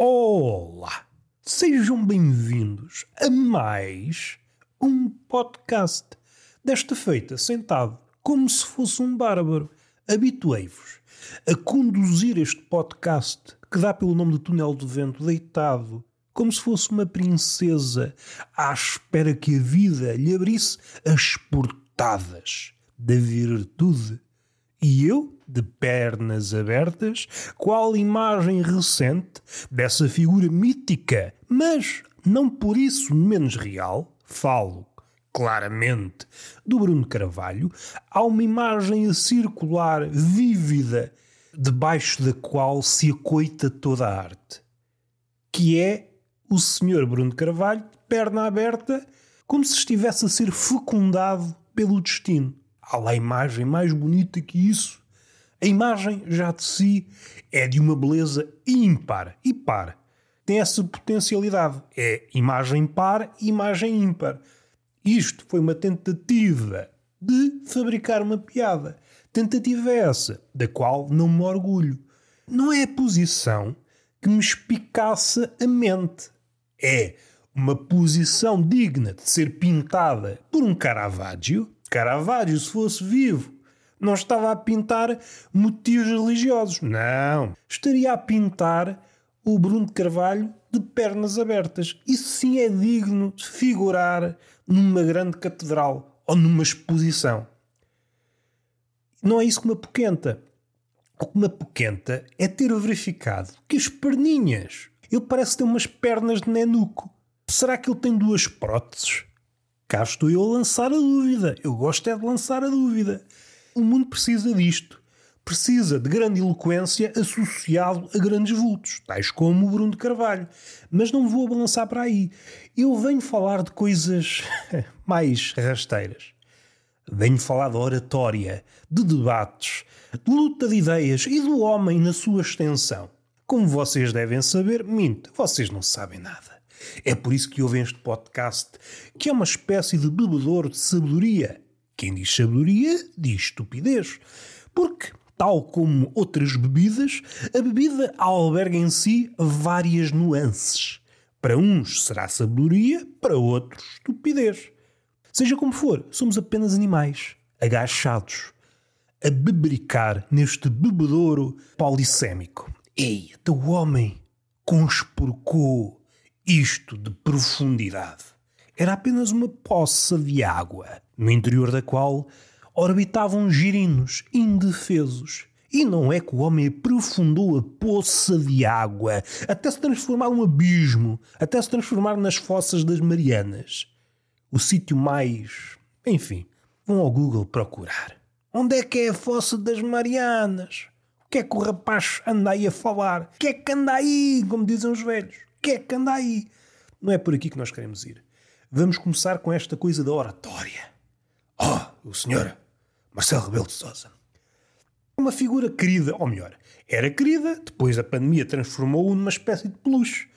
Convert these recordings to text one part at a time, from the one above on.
Olá! Sejam bem-vindos a mais um podcast. Desta feita, sentado, como se fosse um bárbaro. Habituei-vos a conduzir este podcast que dá pelo nome de Túnel do Vento deitado, como se fosse uma princesa à espera que a vida lhe abrisse as portadas da virtude. E eu, de pernas abertas, qual imagem recente dessa figura mítica, mas não por isso menos real, falo claramente do Bruno Carvalho, há uma imagem circular vívida debaixo da qual se acoita toda a arte, que é o Sr. Bruno Carvalho, de perna aberta, como se estivesse a ser fecundado pelo destino. Há lá imagem mais bonita que isso. A imagem já de si é de uma beleza ímpar e par. Tem essa potencialidade. É imagem par imagem ímpar. Isto foi uma tentativa de fabricar uma piada. Tentativa essa, da qual não me orgulho. Não é a posição que me espicaça a mente. É uma posição digna de ser pintada por um Caravaggio Caravaggio, se fosse vivo, não estava a pintar motivos religiosos. Não. Estaria a pintar o Bruno de Carvalho de pernas abertas. Isso sim é digno de figurar numa grande catedral ou numa exposição. Não é isso que me apoquenta. O que me apoquenta é ter verificado que as perninhas. Ele parece ter umas pernas de nenuco. Será que ele tem duas próteses? Cá estou eu a lançar a dúvida. Eu gosto é de lançar a dúvida. O mundo precisa disto. Precisa de grande eloquência associado a grandes vultos, tais como o Bruno de Carvalho. Mas não vou balançar para aí. Eu venho falar de coisas mais rasteiras. Venho falar de oratória, de debates, de luta de ideias e do homem na sua extensão. Como vocês devem saber, minto, vocês não sabem nada. É por isso que ouvem este podcast, que é uma espécie de bebedouro de sabedoria. Quem diz sabedoria diz estupidez. Porque, tal como outras bebidas, a bebida alberga em si várias nuances. Para uns será sabedoria, para outros estupidez. Seja como for, somos apenas animais, agachados, a bebericar neste bebedouro polissémico. Ei, o homem conspurcou isto de profundidade era apenas uma poça de água, no interior da qual orbitavam girinos indefesos. E não é que o homem aprofundou a poça de água até se transformar num abismo, até se transformar nas fossas das Marianas. O sítio mais. Enfim, vão ao Google procurar. Onde é que é a fossa das Marianas? O que é que o rapaz anda aí a falar? O que é que anda aí, como dizem os velhos? Que é que anda aí? Não é por aqui que nós queremos ir. Vamos começar com esta coisa da oratória. Oh, o senhor Marcelo Rebelo de Sousa. Uma figura querida, ou melhor, era querida, depois a pandemia transformou-o numa espécie de peluche.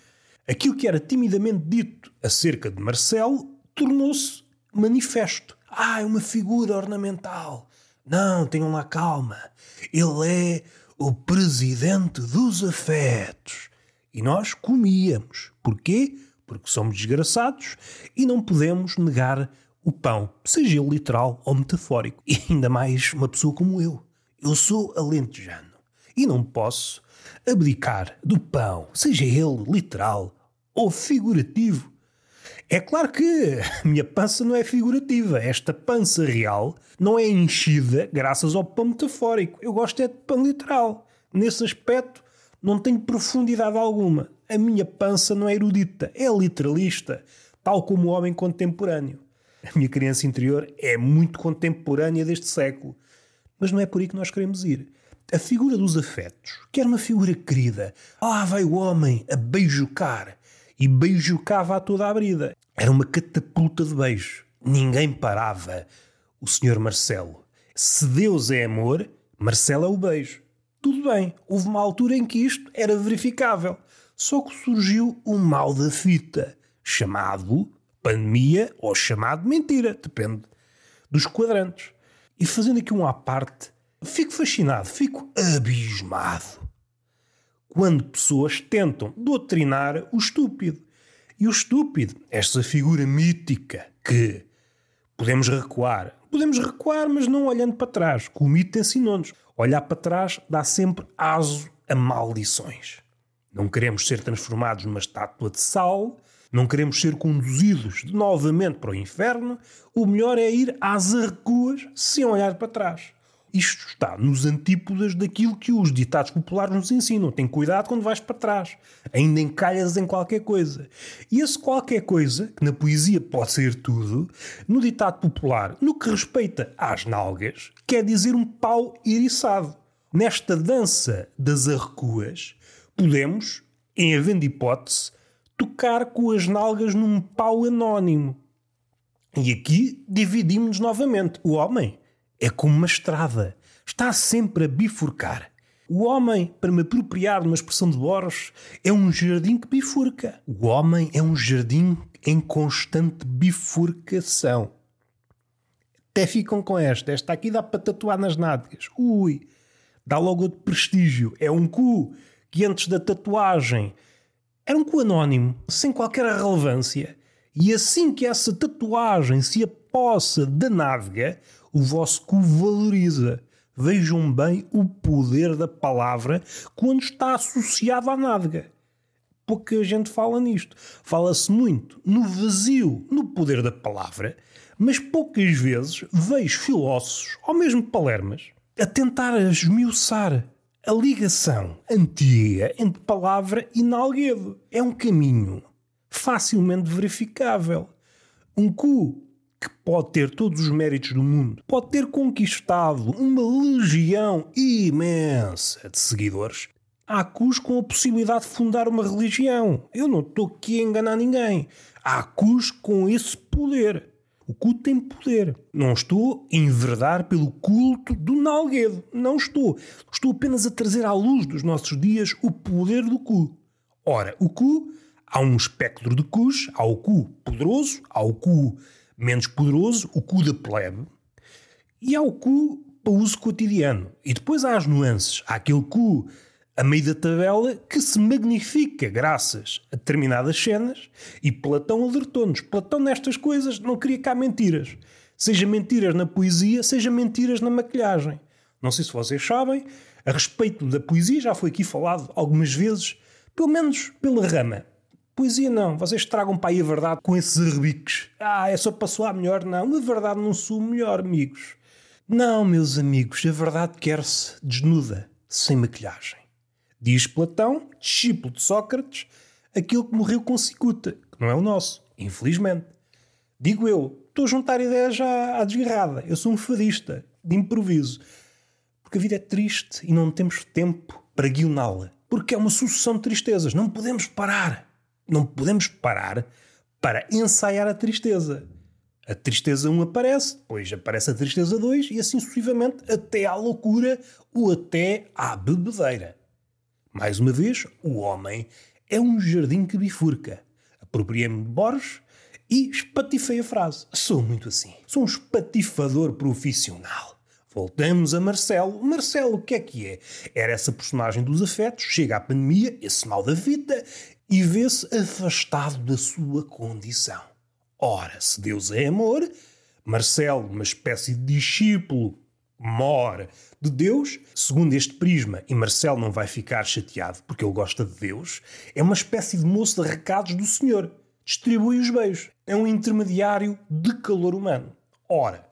Aquilo que era timidamente dito acerca de Marcelo tornou-se manifesto. Ah, é uma figura ornamental. Não, tenham lá calma. Ele é o presidente dos afetos. E nós comíamos. Porquê? Porque somos desgraçados e não podemos negar o pão, seja ele literal ou metafórico. E ainda mais uma pessoa como eu. Eu sou alentejano e não posso abdicar do pão, seja ele literal ou figurativo. É claro que a minha pança não é figurativa. Esta pança real não é enchida graças ao pão metafórico. Eu gosto é de pão literal. Nesse aspecto, não tenho profundidade alguma. A minha pança não é erudita, é literalista, tal como o homem contemporâneo. A minha criança interior é muito contemporânea deste século. Mas não é por aí que nós queremos ir. A figura dos afetos, que era uma figura querida. Ah, vai o homem a beijocar. E beijucava a toda a brida. Era uma catapulta de beijo. Ninguém parava. O senhor Marcelo. Se Deus é amor, Marcelo é o beijo. Tudo bem, houve uma altura em que isto era verificável. Só que surgiu um mal da fita, chamado pandemia ou chamado mentira, depende dos quadrantes. E fazendo aqui um à parte, fico fascinado, fico abismado quando pessoas tentam doutrinar o estúpido. E o estúpido, esta figura mítica que podemos recuar. Podemos recuar, mas não olhando para trás. O mito ensinou-nos. Olhar para trás dá sempre aso a maldições. Não queremos ser transformados numa estátua de sal, não queremos ser conduzidos novamente para o inferno. O melhor é ir às arrecuas sem olhar para trás. Isto está nos antípodas daquilo que os ditados populares nos ensinam. Tem cuidado quando vais para trás. Ainda encalhas em qualquer coisa. E esse qualquer coisa, que na poesia pode ser tudo, no ditado popular, no que respeita às nalgas, quer dizer um pau iriçado. Nesta dança das arrecuas, podemos, em havendo hipótese, tocar com as nalgas num pau anónimo. E aqui dividimos-nos novamente. O homem é como uma estrada. Está sempre a bifurcar. O homem, para me apropriar de uma expressão de Borges, é um jardim que bifurca. O homem é um jardim em constante bifurcação. Até ficam com esta. Esta aqui dá para tatuar nas nádegas. Ui, dá logo outro prestígio. É um cu que antes da tatuagem era um cu anónimo, sem qualquer relevância. E assim que essa tatuagem se apossa da nádega, o vosso cu valoriza. Vejam bem o poder da palavra quando está associado à nádega. Pouca gente fala nisto. Fala-se muito no vazio, no poder da palavra, mas poucas vezes vejo filósofos, ou mesmo palermas, a tentar esmiuçar a ligação antiga entre palavra e nalguedo. É um caminho facilmente verificável. Um cu que pode ter todos os méritos do mundo, pode ter conquistado uma legião imensa de seguidores, há cus com a possibilidade de fundar uma religião. Eu não estou aqui a enganar ninguém. Há cus com esse poder. O culto tem poder. Não estou a enverdar pelo culto do Nalguedo. Não estou. Estou apenas a trazer à luz dos nossos dias o poder do cu. Ora, o cu, há um espectro de cus. Há o cu poderoso, há o cu menos poderoso, o cu da plebe, e há o cu para uso cotidiano. E depois há as nuances. Há aquele cu a meio da tabela que se magnifica graças a determinadas cenas e Platão alertou-nos. Platão nestas coisas não queria cá mentiras. Seja mentiras na poesia, seja mentiras na maquilhagem. Não sei se vocês sabem, a respeito da poesia já foi aqui falado algumas vezes, pelo menos pela rama. Poesia não, vocês tragam para aí a verdade com esses arrebiques. Ah, é só para soar melhor? Não, a verdade não soa melhor, amigos. Não, meus amigos, a verdade quer-se desnuda, sem maquilhagem. Diz Platão, discípulo de Sócrates, aquele que morreu com cicuta, que não é o nosso, infelizmente. Digo eu, estou a juntar ideias já à desgarrada. Eu sou um fadista, de improviso. Porque a vida é triste e não temos tempo para guioná-la. Porque é uma sucessão de tristezas. Não podemos parar não podemos parar para ensaiar a tristeza. A tristeza 1 aparece, depois aparece a tristeza 2 e assim sucessivamente até à loucura ou até à bebedeira. Mais uma vez, o homem é um jardim que bifurca. Apropriei-me de Borges e espatifei a frase. Sou muito assim. Sou um espatifador profissional. Voltamos a Marcelo. Marcelo, o que é que é? Era essa personagem dos afetos, chega à pandemia, esse mal da vida, e vê-se afastado da sua condição. Ora, se Deus é amor, Marcelo, uma espécie de discípulo mor de Deus, segundo este prisma, e Marcelo não vai ficar chateado porque ele gosta de Deus, é uma espécie de moço de recados do Senhor. Distribui os beijos. É um intermediário de calor humano. Ora,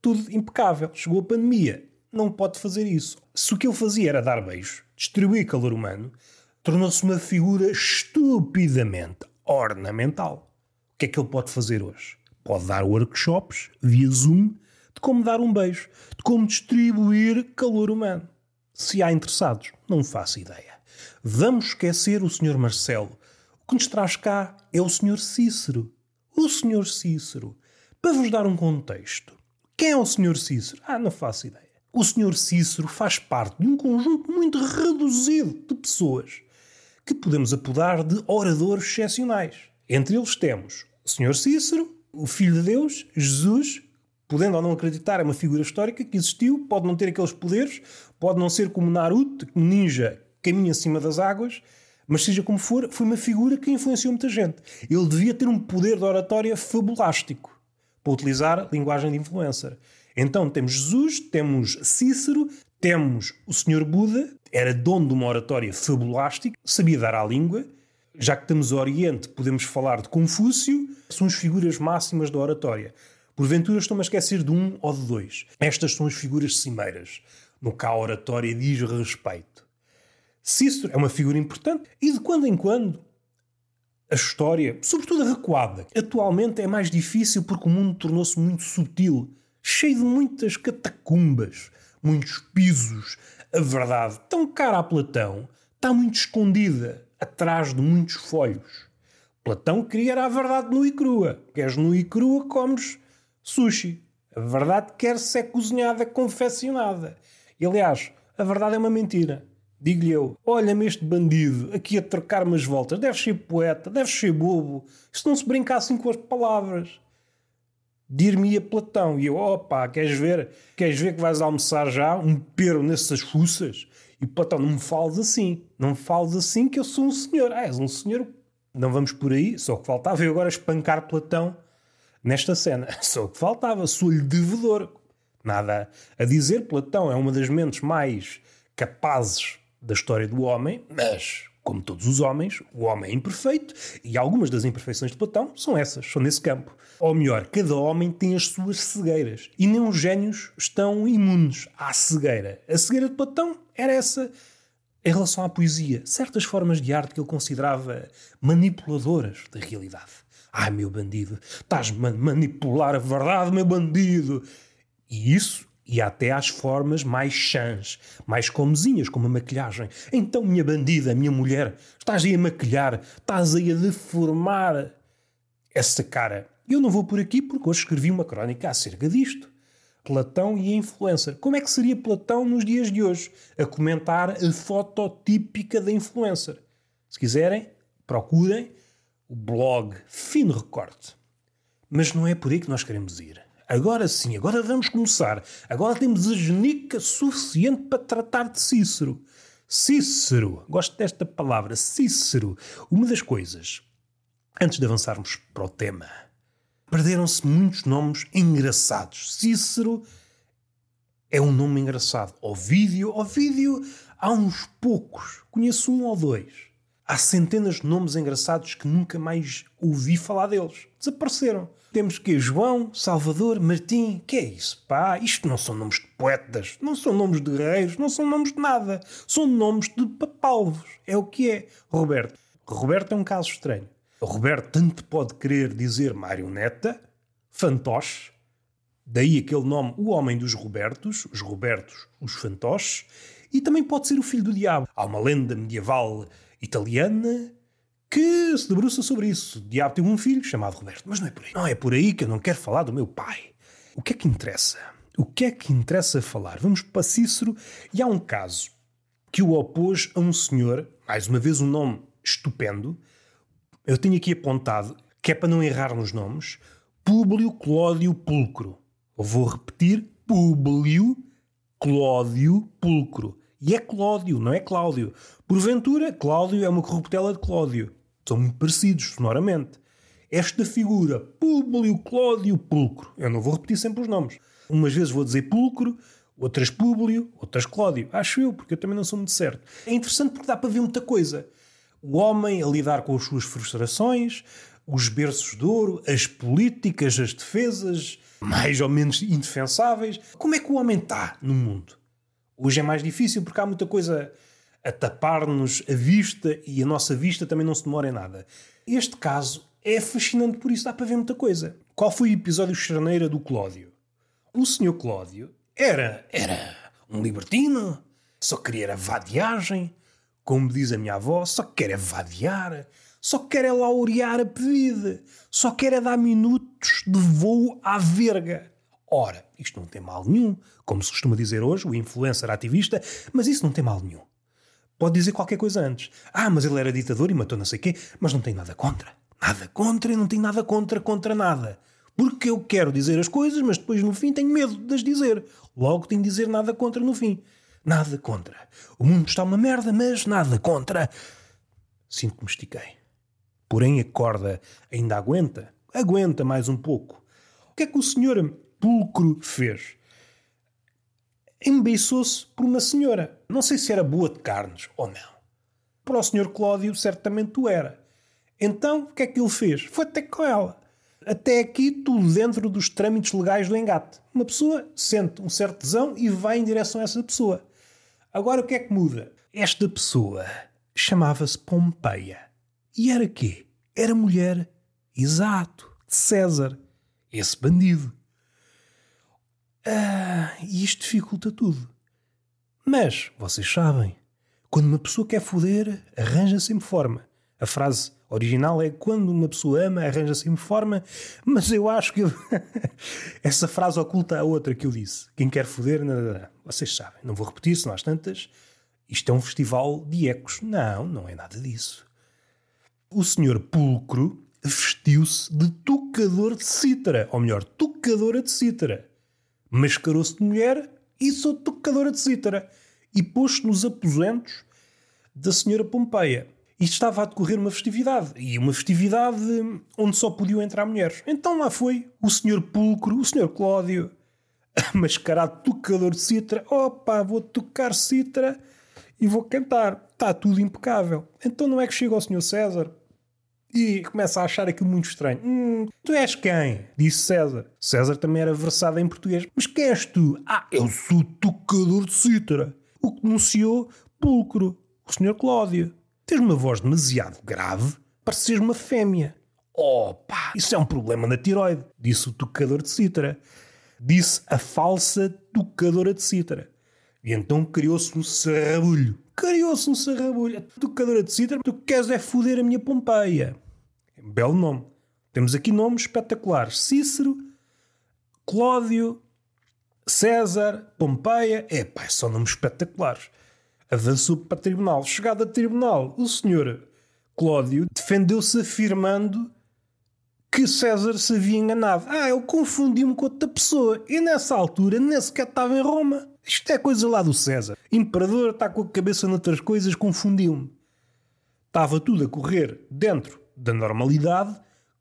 tudo impecável. Chegou a pandemia. Não pode fazer isso. Se o que ele fazia era dar beijos, distribuir calor humano, tornou-se uma figura estupidamente ornamental. O que é que ele pode fazer hoje? Pode dar workshops via Zoom de como dar um beijo, de como distribuir calor humano. Se há interessados, não faço ideia. Vamos esquecer o Sr. Marcelo. O que nos traz cá é o Sr. Cícero. O Sr. Cícero. Para vos dar um contexto. Quem é o Sr. Cícero? Ah, não faço ideia. O Sr. Cícero faz parte de um conjunto muito reduzido de pessoas que podemos apodar de oradores excepcionais. Entre eles temos o Sr. Cícero, o Filho de Deus, Jesus, podendo ou não acreditar, é uma figura histórica que existiu, pode não ter aqueles poderes, pode não ser como Naruto, ninja caminho acima das águas, mas seja como for, foi uma figura que influenciou muita gente. Ele devia ter um poder de oratória fabulástico, para utilizar linguagem de influencer. Então temos Jesus, temos Cícero, temos o Senhor Buda, era dono de uma oratória fabulástica, sabia dar à língua. Já que estamos ao Oriente, podemos falar de Confúcio, são as figuras máximas da oratória. Porventura estou-me a esquecer de um ou de dois. Estas são as figuras cimeiras, no que a oratória diz respeito. Cícero é uma figura importante e de quando em quando a história, sobretudo a recuada, atualmente é mais difícil porque o mundo tornou-se muito sutil, cheio de muitas catacumbas, muitos pisos. A verdade, tão cara a Platão, está muito escondida atrás de muitos folhos. Platão queria a verdade nua e crua. Queres nua e crua, comes sushi. A verdade quer ser cozinhada, confeccionada. E, aliás, a verdade é uma mentira. Digo-lhe eu, olha-me este bandido aqui a trocar umas voltas. Deve ser poeta, deve ser bobo. Se não se brincassem com as palavras. Dir-me-ia Platão. E eu, opa, queres ver? Queres ver que vais almoçar já? Um pero nessas fuças? E Platão, não me fales assim. Não me fales assim que eu sou um senhor. Ah, és um senhor. Não vamos por aí. Só que faltava eu agora espancar Platão nesta cena. Só que faltava. Sou-lhe devedor. Nada a dizer. Platão é uma das mentes mais capazes da história do homem, mas como todos os homens, o homem é imperfeito e algumas das imperfeições de Platão são essas, são nesse campo. Ou melhor, cada homem tem as suas cegueiras e nem os génios estão imunes à cegueira. A cegueira de Platão era essa em relação à poesia, certas formas de arte que ele considerava manipuladoras da realidade. Ai, meu bandido, estás-me a manipular a verdade, meu bandido! E isso e até às formas mais chãs, mais comezinhas, como a maquilhagem. Então, minha bandida, minha mulher, estás aí a maquilhar, estás aí a deformar essa cara. Eu não vou por aqui porque hoje escrevi uma crónica acerca disto. Platão e a influencer. Como é que seria Platão nos dias de hoje? A comentar a foto típica da influencer. Se quiserem, procurem o blog Fino Recorte. Mas não é por aí que nós queremos ir. Agora sim, agora vamos começar. Agora temos a genica suficiente para tratar de Cícero. Cícero, gosto desta palavra, Cícero. Uma das coisas, antes de avançarmos para o tema, perderam-se muitos nomes engraçados. Cícero é um nome engraçado. Ovídio, Ovídio, há uns poucos. Conheço um ou dois. Há centenas de nomes engraçados que nunca mais ouvi falar deles. Desapareceram. Temos que João, Salvador, Martim. Que é isso, pá? Isto não são nomes de poetas, não são nomes de guerreiros, não são nomes de nada. São nomes de papalvos. É o que é. Roberto. Roberto é um caso estranho. Roberto tanto pode querer dizer marioneta, fantoche, daí aquele nome, o homem dos Robertos, os Robertos, os fantoches, e também pode ser o filho do diabo. Há uma lenda medieval italiana que se debruça sobre isso. O diabo tem um filho chamado Roberto, mas não é por aí. Não é por aí que eu não quero falar do meu pai. O que é que interessa? O que é que interessa falar? Vamos para Cícero e há um caso que o opôs a um senhor, mais uma vez um nome estupendo. Eu tenho aqui apontado, que é para não errar nos nomes, Públio Clódio Pulcro. Eu vou repetir, Públio Clódio Pulcro. E é Clódio, não é Cláudio. Porventura, Cláudio é uma corruptela de Clódio. São muito parecidos, sonoramente. Esta figura, Públio Clódio Pulcro. Eu não vou repetir sempre os nomes. Umas vezes vou dizer Pulcro, outras Públio, outras Clódio. Acho eu, porque eu também não sou muito certo. É interessante porque dá para ver muita coisa. O homem a lidar com as suas frustrações, os berços de ouro, as políticas, as defesas, mais ou menos indefensáveis. Como é que o homem está no mundo? Hoje é mais difícil porque há muita coisa a tapar-nos a vista e a nossa vista também não se demora em nada. Este caso é fascinante por isso, dá para ver muita coisa. Qual foi o episódio charneira do Clódio? O senhor Clódio era, era um libertino, só queria era vadiagem, como diz a minha avó, só quer é vadiar, só quer é laurear a pedida, só quer é dar minutos de voo à verga. Ora, isto não tem mal nenhum, como se costuma dizer hoje, o influencer ativista, mas isso não tem mal nenhum. Pode dizer qualquer coisa antes. Ah, mas ele era ditador e matou não sei quê, mas não tem nada contra. Nada contra e não tem nada contra contra nada. Porque eu quero dizer as coisas, mas depois no fim tenho medo de as dizer. Logo tenho de dizer nada contra no fim. Nada contra. O mundo está uma merda, mas nada contra. Sinto que me estiquei. Porém, a corda ainda aguenta. Aguenta mais um pouco. O que é que o senhor Pulcro fez? Embeiçou-se por uma senhora. Não sei se era boa de carnes ou não. Para o senhor Cláudio, certamente o era. Então, o que é que ele fez? Foi até com ela. Até aqui, tudo dentro dos trâmites legais do engate. Uma pessoa sente um certo tesão e vai em direção a essa pessoa. Agora, o que é que muda? Esta pessoa chamava-se Pompeia. E era quê? Era mulher, exato, de César, esse bandido. Ah, e isto dificulta tudo. Mas, vocês sabem, quando uma pessoa quer foder, arranja sempre forma. A frase original é quando uma pessoa ama, arranja sempre forma, mas eu acho que essa frase oculta a outra que eu disse. Quem quer foder, não, não, não. vocês sabem, não vou repetir, se não às tantas. Isto é um festival de ecos. Não, não é nada disso. O senhor Pulcro vestiu-se de tocador de cítara, ou melhor, tocadora de cítara. Mascarou-se de mulher e sou tocadora de cítara. E pôs-se nos aposentos da senhora Pompeia. Isto estava a decorrer uma festividade. E uma festividade onde só podiam entrar mulheres. Então lá foi o senhor Pulcro, o senhor Cláudio, mascarado tocador de cítara. Opa, vou tocar cítara e vou cantar. Está tudo impecável. Então não é que chega ao Senhor César e começa a achar aquilo muito estranho. Hum, tu és quem? Disse César. César também era versado em português. Mas quem és tu? Ah, eu sou o tocador de cítara. O que denunciou Pulcro, o Senhor Cláudio. Tens uma voz demasiado grave para seres uma fêmea. Oh, pá, isso é um problema na tiroide, disse o tocador de cítara. Disse a falsa tocadora de cítara. E então criou-se um sarrabulho. Criou-se um sarrabulho. Tocadora de cítara, tu queres é foder a minha Pompeia. Belo nome. Temos aqui nomes espetaculares. Cícero, Cláudio, César, Pompeia. É pá, são nomes espetaculares. Avançou para tribunal. Chegado a tribunal, o senhor Cláudio defendeu-se afirmando que César se havia enganado. Ah, eu confundi-me com outra pessoa. E nessa altura nem sequer estava em Roma. Isto é coisa lá do César. Imperador está com a cabeça noutras coisas, confundiu-me. Estava tudo a correr dentro da normalidade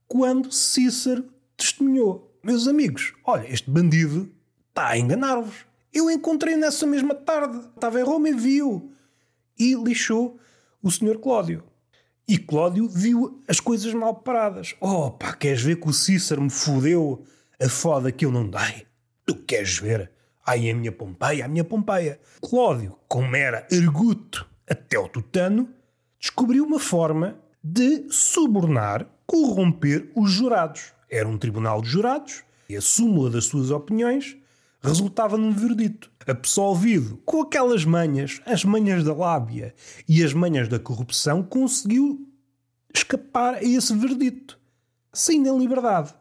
quando Cícero testemunhou. Meus amigos, olha, este bandido está a enganar-vos. Eu encontrei nessa mesma tarde. Estava em Roma e viu. E lixou o senhor Cláudio. E Cláudio viu as coisas mal paradas. Oh, pá, queres ver que o Cícero me fodeu a foda que eu não dei? Tu queres ver? Ai, a minha Pompeia, a minha Pompeia. Cláudio, como era erguto até o tutano, descobriu uma forma de subornar, corromper os jurados. Era um tribunal de jurados e a súmula das suas opiniões resultava num verdito. Absolvido, com aquelas manhas, as manhas da lábia e as manhas da corrupção, conseguiu escapar a esse verdito, saindo em liberdade.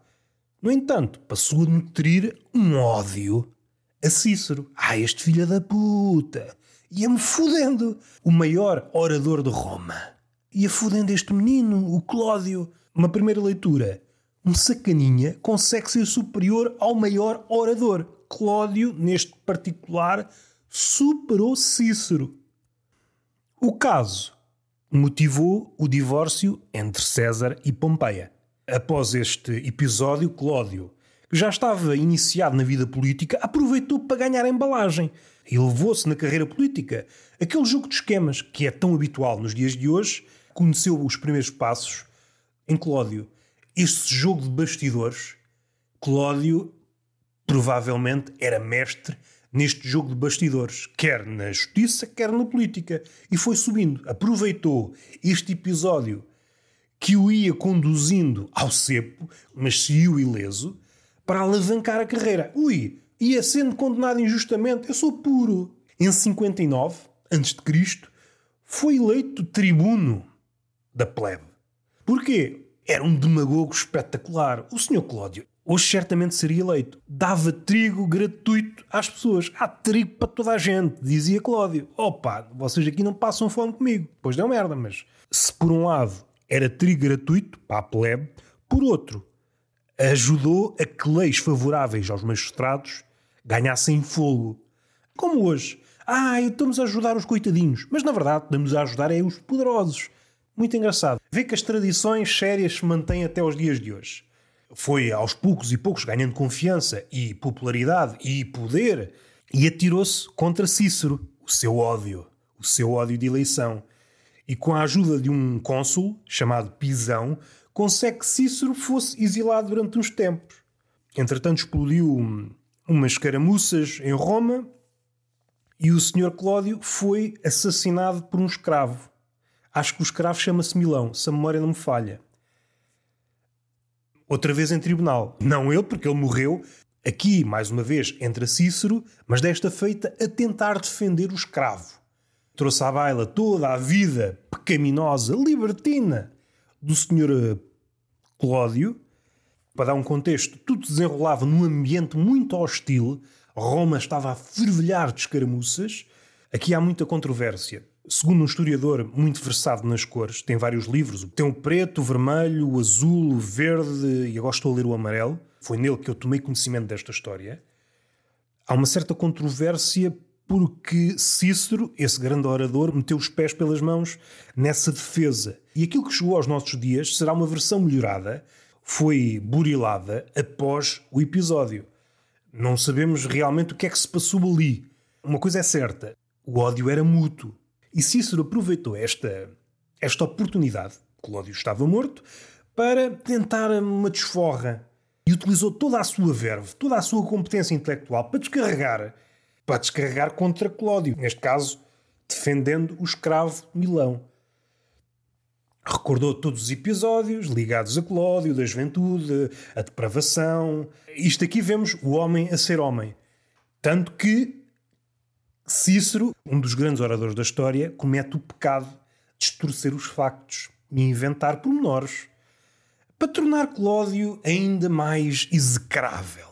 No entanto, passou a nutrir um ódio a Cícero. Ah, este filho da puta! Ia-me fudendo! O maior orador de Roma. Ia fudendo este menino, o Cláudio. Uma primeira leitura. Um sacaninha consegue ser superior ao maior orador. Cláudio, neste particular, superou Cícero. O caso motivou o divórcio entre César e Pompeia. Após este episódio, Cláudio que já estava iniciado na vida política, aproveitou para ganhar embalagem e levou-se na carreira política. Aquele jogo de esquemas que é tão habitual nos dias de hoje, conheceu os primeiros passos em Cláudio. Este jogo de bastidores, Cláudio provavelmente era mestre neste jogo de bastidores, quer na justiça, quer na política. E foi subindo. Aproveitou este episódio que o ia conduzindo ao cepo, mas saiu ileso, para alavancar a carreira. Ui, ia sendo condenado injustamente, eu sou puro. Em 59, a.C., foi eleito tribuno da plebe. Porquê? Era um demagogo espetacular. O senhor Cláudio hoje certamente seria eleito. Dava trigo gratuito às pessoas. Há trigo para toda a gente, dizia Cláudio. Opa, vocês aqui não passam fome comigo. Pois deu merda, mas se por um lado era trigo gratuito para a plebe, por outro ajudou a que leis favoráveis aos magistrados ganhassem fogo. Como hoje, Ah, estamos a ajudar os coitadinhos. Mas na verdade, estamos a ajudar é os poderosos. Muito engraçado. Vê que as tradições sérias se mantêm até os dias de hoje. Foi aos poucos e poucos ganhando confiança e popularidade e poder e atirou-se contra Cícero, o seu ódio, o seu ódio de eleição. E com a ajuda de um cônsul chamado Pisão, consegue que Cícero fosse exilado durante uns tempos. Entretanto, explodiu umas caramuças em Roma e o senhor Cláudio foi assassinado por um escravo. Acho que o escravo chama-se Milão, se a memória não me falha. Outra vez em tribunal. Não ele, porque ele morreu. Aqui, mais uma vez, entra Cícero, mas desta feita a tentar defender o escravo. Trouxe à baila toda a vida pecaminosa, libertina do senhor eh, Cláudio. Para dar um contexto, tudo desenrolava num ambiente muito hostil. Roma estava a fervilhar de escaramuças. Aqui há muita controvérsia. Segundo um historiador muito versado nas cores, tem vários livros. Tem o preto, o vermelho, o azul, o verde e agora estou a ler o amarelo. Foi nele que eu tomei conhecimento desta história. Há uma certa controvérsia porque Cícero, esse grande orador, meteu os pés pelas mãos nessa defesa. E aquilo que chegou aos nossos dias será uma versão melhorada, foi burilada após o episódio. Não sabemos realmente o que é que se passou ali. Uma coisa é certa: o ódio era mútuo. E Cícero aproveitou esta, esta oportunidade, Cláudio estava morto, para tentar uma desforra. E utilizou toda a sua verve, toda a sua competência intelectual para descarregar, para descarregar contra Cláudio. Neste caso, defendendo o escravo Milão. Recordou todos os episódios ligados a Cláudio, da juventude, a depravação. Isto aqui vemos o homem a ser homem. Tanto que Cícero, um dos grandes oradores da história, comete o pecado de distorcer os factos e inventar pormenores para tornar Clódio ainda mais execrável.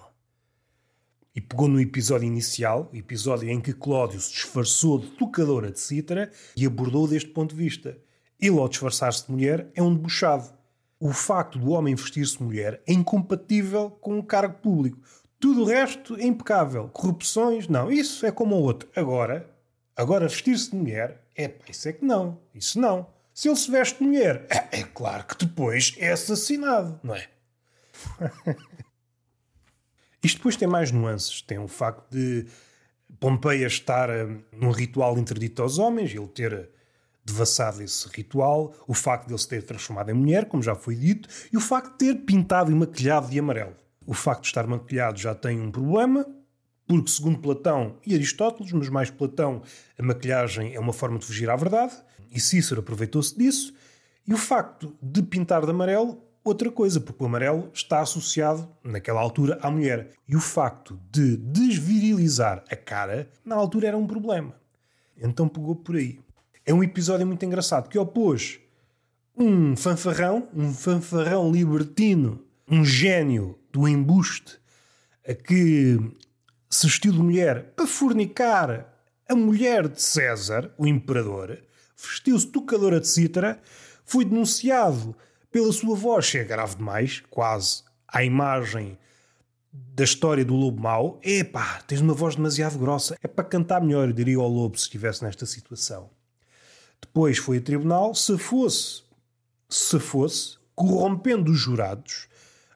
E pegou no episódio inicial, o episódio em que Clódio se disfarçou de tocadora de cítara e abordou deste ponto de vista. Ele, ao disfarçar-se de mulher, é um debochado. O facto do homem vestir-se mulher é incompatível com o cargo público. Tudo o resto é impecável. Corrupções, não. Isso é como o outro. Agora, agora vestir-se de mulher, é isso é que não. Isso não. Se ele se veste de mulher, é, é claro que depois é assassinado, não é? Isto depois tem mais nuances. Tem o facto de Pompeia estar uh, num ritual interdito aos homens, ele ter devassado esse ritual, o facto de ele se ter transformado em mulher, como já foi dito, e o facto de ter pintado e maquilhado de amarelo. O facto de estar maquilhado já tem um problema, porque, segundo Platão e Aristóteles, mas mais Platão, a maquilhagem é uma forma de fugir à verdade, e Cícero aproveitou-se disso. E o facto de pintar de amarelo, outra coisa, porque o amarelo está associado, naquela altura, à mulher. E o facto de desvirilizar a cara, na altura, era um problema. Então pegou por aí. É um episódio muito engraçado que opôs um fanfarrão, um fanfarrão libertino, um gênio do embuste a que se vestiu de mulher para fornicar a mulher de César, o imperador, vestiu-se tocadora de cítara, foi denunciado pela sua voz ser grave demais, quase à imagem da história do lobo mau. Epá, tens uma voz demasiado grossa. É para cantar melhor, diria ao lobo se estivesse nesta situação. Depois foi a tribunal, se fosse, se fosse, corrompendo os jurados,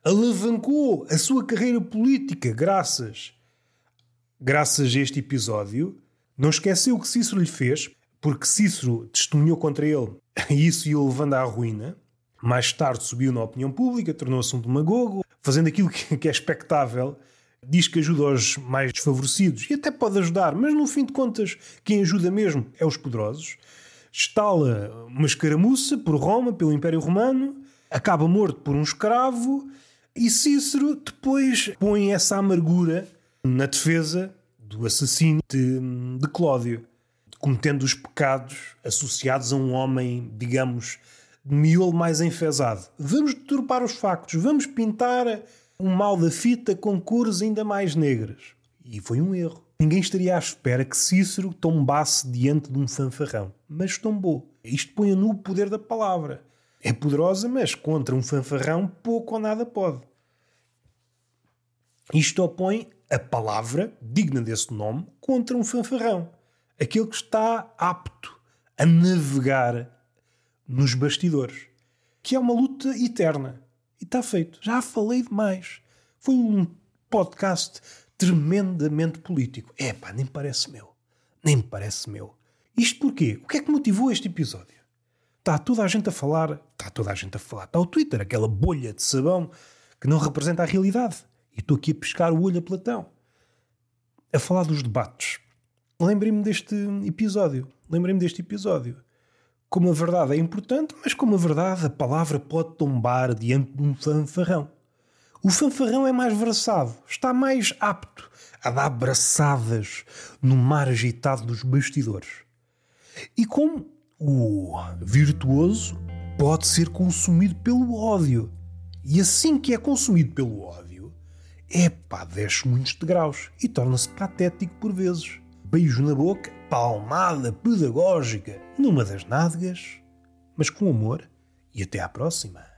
alavancou a sua carreira política graças, graças a este episódio. Não esqueceu o que Cícero lhe fez, porque Cícero testemunhou contra ele e isso ia levando à ruína. Mais tarde subiu na opinião pública, tornou-se um demagogo, fazendo aquilo que é expectável. Diz que ajuda os mais desfavorecidos e até pode ajudar, mas no fim de contas, quem ajuda mesmo é os poderosos. Estala uma escaramuça por Roma, pelo Império Romano, acaba morto por um escravo e Cícero depois põe essa amargura na defesa do assassino de, de Clódio, cometendo os pecados associados a um homem, digamos, de miolo mais enfesado. Vamos deturpar os factos, vamos pintar um mal da fita com cores ainda mais negras. E foi um erro. Ninguém estaria à espera que Cícero tombasse diante de um fanfarrão. Mas tombou. Isto põe no poder da palavra. É poderosa, mas contra um fanfarrão pouco ou nada pode. Isto opõe a palavra, digna desse nome, contra um fanfarrão. aquele que está apto a navegar nos bastidores, que é uma luta eterna. E está feito. Já falei demais. Foi um podcast tremendamente político. É pá, nem parece meu. Nem parece meu. Isto porquê? O que é que motivou este episódio? Está toda a gente a falar, está toda a gente a falar, está o Twitter, aquela bolha de sabão que não representa a realidade. E estou aqui a pescar o olho a Platão. A falar dos debates. Lembrei-me deste episódio. Lembrei-me deste episódio. Como a verdade é importante, mas como a verdade, a palavra pode tombar diante de um fanfarrão. O fanfarrão é mais versado, está mais apto a dar braçadas no mar agitado dos bastidores. E como o virtuoso pode ser consumido pelo ódio. E assim que é consumido pelo ódio, é pá, desce muitos degraus e torna-se patético por vezes. Beijo na boca, palmada pedagógica numa das nádegas, mas com amor e até à próxima.